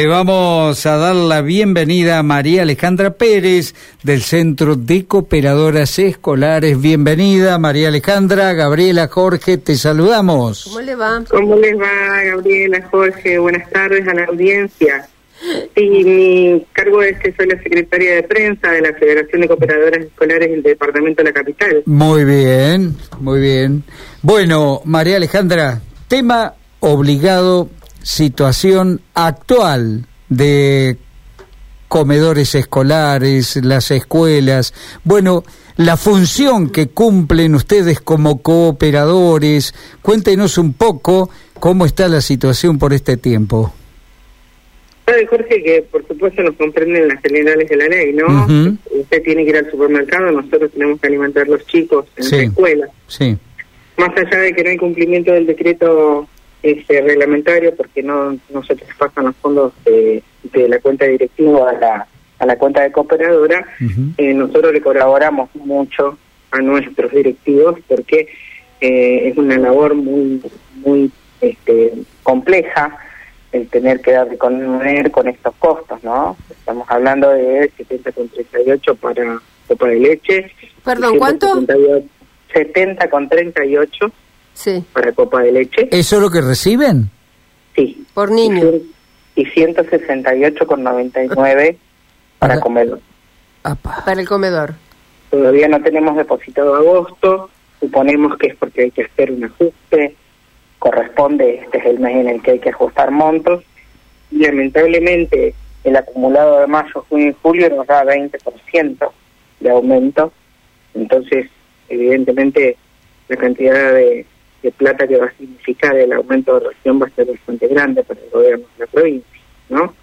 Le vamos a dar la bienvenida a María Alejandra Pérez del Centro de Cooperadoras Escolares. Bienvenida María Alejandra, Gabriela, Jorge, te saludamos. ¿Cómo le va? ¿Cómo les va, Gabriela, Jorge? Buenas tardes a la audiencia. Sí, mi cargo es que soy la secretaria de prensa de la Federación de Cooperadoras Escolares del Departamento de la Capital. Muy bien, muy bien. Bueno, María Alejandra, tema obligado situación actual de comedores escolares, las escuelas, bueno, la función que cumplen ustedes como cooperadores, cuéntenos un poco cómo está la situación por este tiempo. Sabe, Jorge, que por supuesto nos comprenden las generales de la ley, ¿no? Usted tiene que ir al supermercado, nosotros tenemos que alimentar a los chicos en la escuela. Sí. Más allá de que no hay cumplimiento del decreto este reglamentario porque no, no se traspasan los fondos de, la cuenta directiva a la, a la cuenta de cooperadora, eh, nosotros le colaboramos mucho a nuestros directivos porque eh, es una labor muy muy este, compleja el tener que dar de comer con estos costos, ¿no? Estamos hablando de 70 con 38 para copa de leche. Perdón, ¿cuánto? 70 con 38 sí. para copa de leche. ¿Eso es lo que reciben? Sí. Por niño. Y 168,99 para comedor. Para el comedor. Todavía no tenemos depositado agosto, suponemos que es porque hay que hacer un ajuste, corresponde, este es el mes en el que hay que ajustar montos, y lamentablemente el acumulado de mayo, junio y julio nos da 20% de aumento, entonces evidentemente la cantidad de, de plata que va a significar el aumento de región va a ser bastante grande para el gobierno de la provincia, ¿no?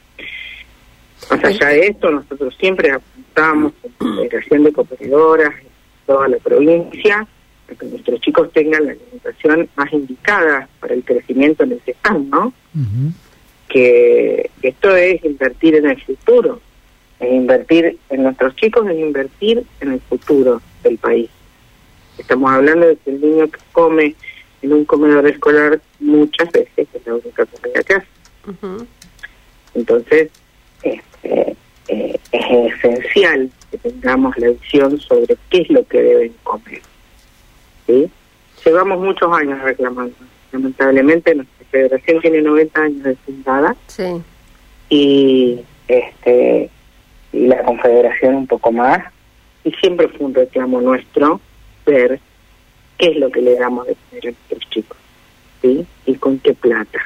Más allá de esto, nosotros siempre apuntamos en la creación de cooperadoras en toda la provincia a que nuestros chicos tengan la alimentación más indicada para el crecimiento en el que están, ¿no? Que esto es invertir en el futuro, es invertir en nuestros chicos, es invertir en el futuro del país. Estamos hablando de que el niño que come en un comedor escolar muchas veces es la única comida que hace. Entonces, este, eh, es esencial que tengamos la visión sobre qué es lo que deben comer. ¿sí? Llevamos muchos años reclamando. Lamentablemente nuestra federación tiene 90 años de fundada sí. y este y la confederación un poco más y siempre fue un reclamo nuestro ver qué es lo que le damos de comer a nuestros chicos, ¿sí? Y con qué plata.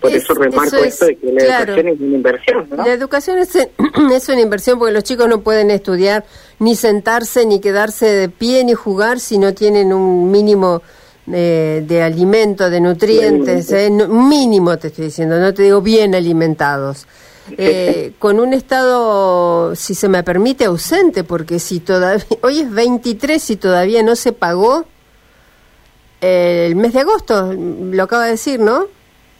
Por eso remarco esto de que la educación es una inversión, ¿no? La educación es, es una inversión porque los chicos no pueden estudiar ni sentarse, ni quedarse de pie, ni jugar si no tienen un mínimo de, de alimento, de nutrientes, ¿eh? mínimo te estoy diciendo, no te digo bien alimentados. Eh, con un estado, si se me permite, ausente, porque si todavía, hoy es 23 y todavía no se pagó el mes de agosto, lo acaba de decir, ¿no?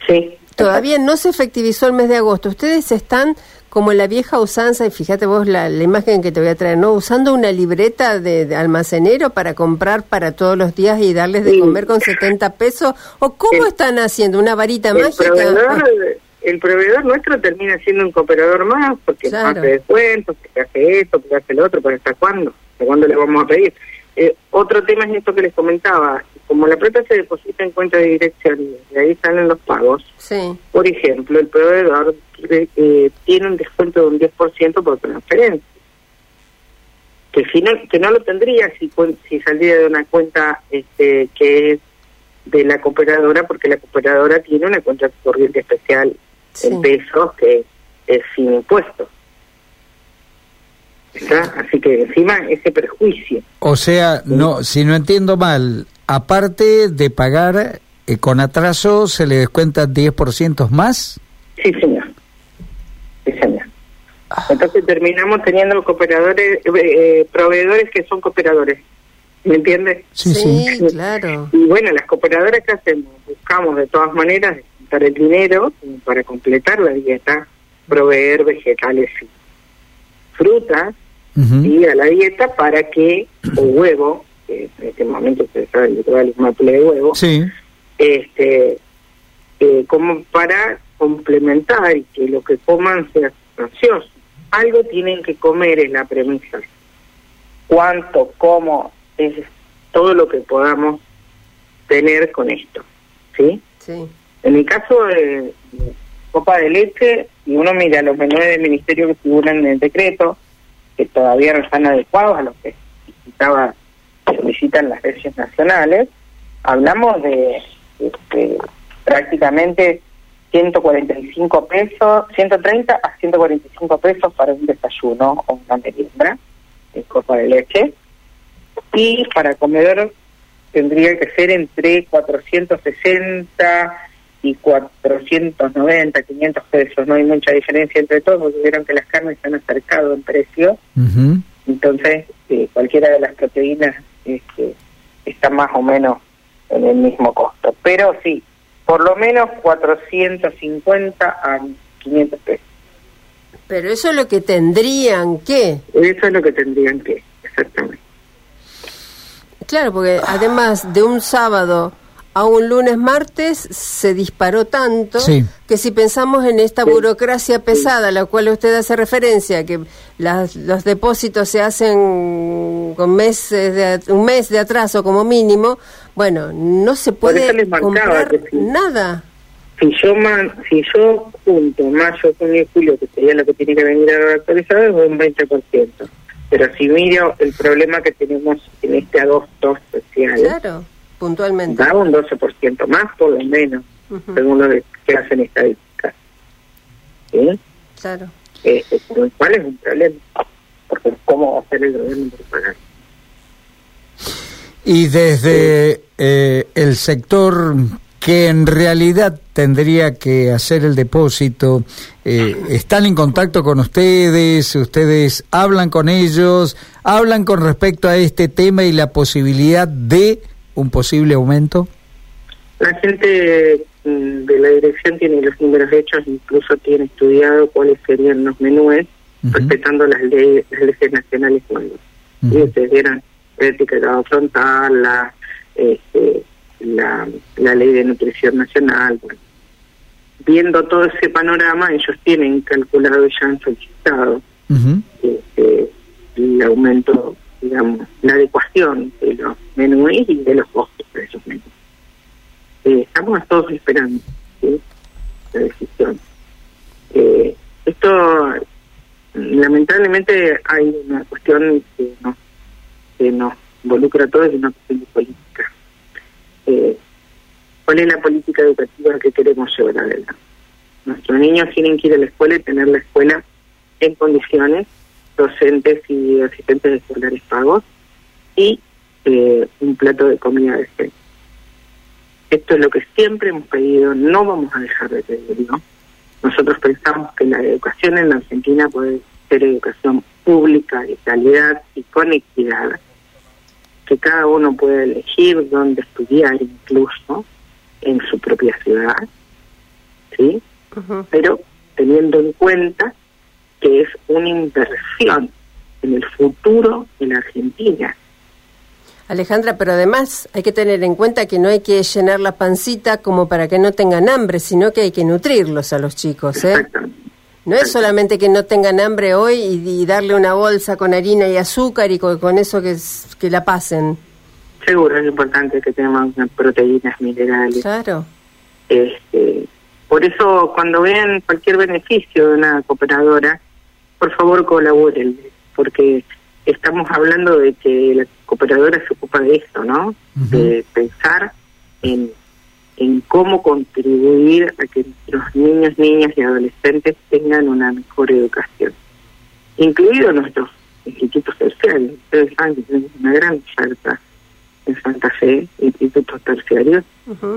Sí. Todavía no se efectivizó el mes de agosto. Ustedes están como la vieja usanza, y fíjate vos la, imagen que te voy a traer, ¿no? Usando una libreta de, almacenero para comprar para todos los días y darles de comer con 70 pesos. ¿O cómo están haciendo? ¿Una varita mágica? El proveedor nuestro termina siendo un cooperador más porque claro. hace descuentos, porque hace esto, porque hace lo otro, pero ¿hasta cuándo? ¿Hasta cuándo le vamos a pedir? Eh, otro tema es esto que les comentaba, como la plata se deposita en cuenta de dirección y de ahí salen los pagos, sí. por ejemplo, el proveedor eh, tiene un descuento de un 10% por transferencia, que, final, que no lo tendría si, si saldría de una cuenta este, que es de la cooperadora, porque la cooperadora tiene una cuenta corriente especial en pesos que es sin impuestos. ¿Está? Así que encima ese perjuicio. O sea, no, si no entiendo mal, aparte de pagar eh, con atraso, ¿se le descuenta 10% más? Sí, señor. Sí, señor. Ah. Entonces terminamos teniendo cooperadores, eh, eh, proveedores que son cooperadores. ¿Me entiendes? Sí, sí, claro. Y bueno, las cooperadoras que hacemos, buscamos de todas maneras el dinero para completar la dieta, proveer vegetales y frutas y a la dieta para que, o huevo, que en este momento se sabe el maple de huevo, sí. este, eh, como para complementar y que lo que coman sea sustancioso. Algo tienen que comer es la premisa. Cuánto, cómo, es todo lo que podamos tener con esto. ¿Sí? Sí. En el caso de copa de leche, y uno mira los menús del ministerio que figuran en el decreto, que todavía no están adecuados a los que necesitaba, solicitan las leyes nacionales, hablamos de, este, prácticamente 145 pesos, 130 a 145 pesos para un desayuno o una merienda de copa de leche. Y para comedor tendría que ser entre 460 y 490, 500 pesos. No hay mucha diferencia entre todos, porque vieron que las carnes se han acercado en precio. Entonces, eh, cualquiera de las proteínas este, está más o menos en el mismo costo. Pero sí, por lo menos 450 a 500 pesos. Pero eso es lo que tendrían que. Eso es lo que tendrían que, exactamente. Claro, porque además de un sábado a un lunes martes se disparó tanto Sí. que si pensamos en esta burocracia pesada a la cual usted hace referencia, que las- los depósitos se hacen con meses de, at- un mes de atraso como mínimo, bueno, no se puede comprar que sí. nada. Si yo man, si yo junto mayo, junio y julio, que sería lo que tiene que venir ahora actualizado, es un 20%. Pero si miro el problema que tenemos en este agosto especial, Claro, puntualmente. da un 12% más por lo menos, Ujú. según lo que hacen estadísticas. ¿Sí? Claro. Lo cual es un problema. Porque ¿cómo va a ser el gobierno para pagar? Y desde eh, el sector que en realidad tendría que hacer el depósito, eh, ¿están en contacto con ustedes? ¿Ustedes hablan con ellos? ¿Hablan con respecto a este tema y la posibilidad de un posible aumento? La gente mm, de la dirección tiene los números hechos, incluso tiene estudiado cuáles serían los menúes, respetando las leyes, las leyes nacionales nuevas. Y ustedes vieron el etiquetado frontal, la, este, la, la ley de nutrición nacional. Bueno. Viendo todo ese panorama, ellos tienen calculado y ya han solicitado este, el aumento, digamos, la adecuación menúes y de los costos de esos menús. Eh, estamos todos esperando la decisión. Eh, esto, lamentablemente, hay una cuestión que nos, que nos involucra a todos y una cuestión de política. Eh, ¿Cuál es la política educativa que queremos llevar adelante? Nuestros niños tienen que ir a la escuela y tener la escuela en condiciones, docentes y asistentes escolares pagos y eh, un plato de comida decente. Esto es lo que siempre hemos pedido, no vamos a dejar de pedirlo. Nosotros pensamos que la educación en la Argentina puede ser educación pública, de calidad y con equidad, que cada uno pueda elegir dónde estudiar incluso en su propia ciudad, ¿sí? Pero teniendo en cuenta que es una inversión en el futuro la Argentina. Alejandra, pero además hay que tener en cuenta que no hay que llenar la pancita como para que no tengan hambre, sino que hay que nutrirlos a los chicos, ¿eh? No es solamente que no tengan hambre hoy y, y darle una bolsa con harina y azúcar y con, con eso que, es- que la pasen. Seguro es importante que tengamos proteínas, minerales. Claro. Este, por eso, cuando vean cualquier beneficio de una cooperadora, por favor colaboren, porque estamos hablando de que la cooperadora se ocupa de esto, ¿no? De pensar en, en cómo contribuir a que los niños, niñas y adolescentes tengan una mejor educación, incluidos nuestros institutos terciarios. Ustedes saben que tenemos una gran oferta en Santa Fe, institutos terciarios,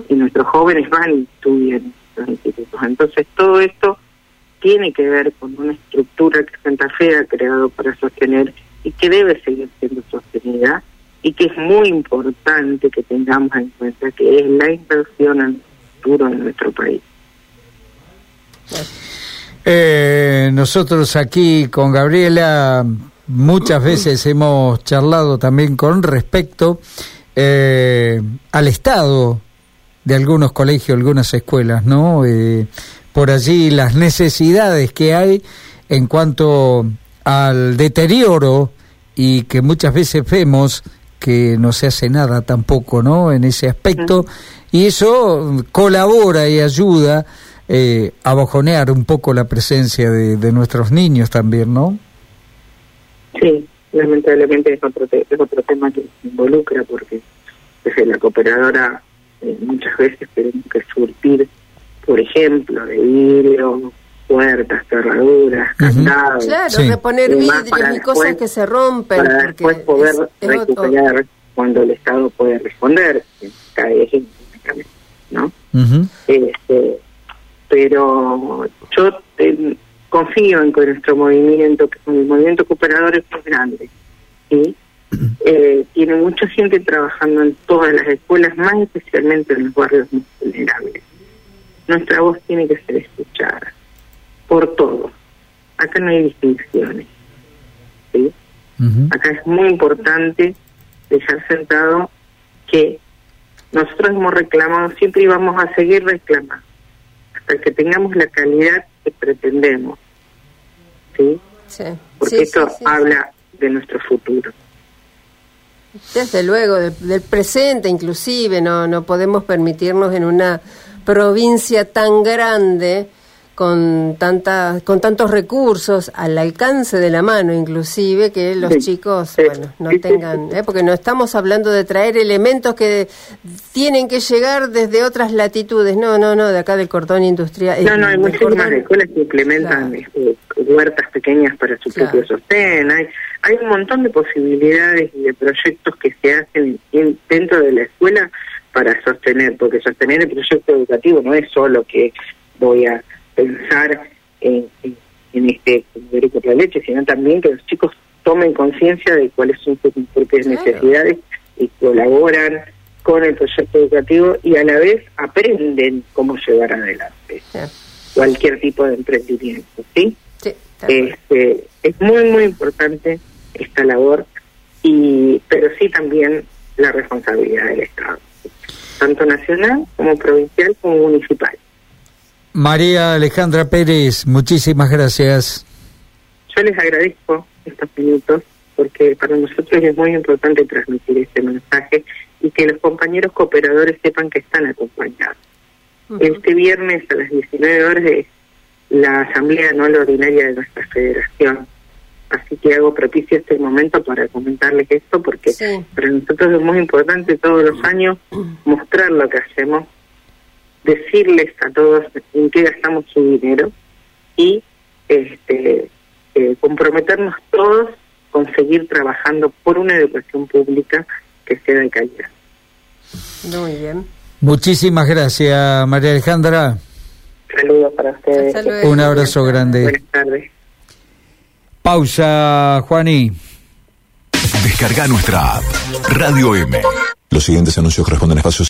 y nuestros jóvenes van y estudian en los institutos. Entonces, todo esto tiene que ver con una estructura que Santa Fe ha creado para sostener y que debe seguir siendo sostenida y que es muy importante que tengamos en cuenta que es la inversión en el futuro de nuestro país. Eh, nosotros aquí con Gabriela muchas veces hemos charlado también con respecto eh, al estado de algunos colegios, algunas escuelas, ¿no? Eh, por allí las necesidades que hay en cuanto al deterioro y que muchas veces vemos que no se hace nada tampoco, ¿no? En ese aspecto y eso colabora y ayuda eh, a bajonear un poco la presencia de, de nuestros niños también, ¿no? Sí, lamentablemente es otro, es otro tema que involucra porque desde la cooperadora eh, muchas veces tenemos que surtir, por ejemplo, de vidrio, puertas, cerraduras, candados. Claro, reponer vidrios y cosas que se rompen. Para después poder recuperar cuando el Estado puede responder, cae ¿no? este, pero yo eh, confío en que nuestro movimiento, que el movimiento cooperador es muy grande, ¿sí? eh, tiene mucha gente trabajando en todas las escuelas, más especialmente en los barrios más vulnerables. Nuestra voz tiene que ser escuchada por todos. Acá no hay distinciones. ¿sí? Acá es muy importante dejar sentado que nosotros hemos reclamado siempre y vamos a seguir reclamando hasta que tengamos la calidad que pretendemos. ¿Sí? Porque esto habla de nuestro futuro. Desde luego, del presente inclusive, no, no podemos permitirnos en una provincia tan grande con tanta, con tantos recursos al alcance de la mano inclusive que los chicos bueno no tengan ¿eh? porque no estamos hablando de traer elementos que tienen que llegar desde otras latitudes. No no no de acá del cordón industrial no no hay muchísimas escuelas que implementan este, huertas pequeñas para su propio sostén. Hay hay un montón de posibilidades y de proyectos que se hacen dentro de la escuela para sostener porque sostener el proyecto educativo no es solo que voy a pensar en, en, este derecho a la leche, sino también que los chicos tomen conciencia de cuáles son sus propias necesidades y colaboran con el proyecto educativo y a la vez aprenden cómo llevar adelante cualquier tipo de emprendimiento, ¿sí? este, es muy muy importante esta labor y pero sí también la responsabilidad del Estado, tanto nacional como provincial como municipal. María Alejandra Pérez, muchísimas gracias. Yo les agradezco estos minutos porque para nosotros es muy importante transmitir este mensaje y que los compañeros cooperadores sepan que están acompañados. Este viernes a las 19 horas es la asamblea anual ordinaria de nuestra federación. Así que hago propicio este momento para comentarles esto porque para nosotros es muy importante todos los años mostrar lo que hacemos decirles a todos en qué gastamos su dinero y este eh, comprometernos todos con seguir trabajando por una educación pública que sea de calidad. Muy bien. Muchísimas gracias, María Alejandra. Saludos para ustedes. Un abrazo grande. Buenas tardes. Pausa, Juaní. Descarga nuestra app, Radio M. Los siguientes anuncios corresponden a espacios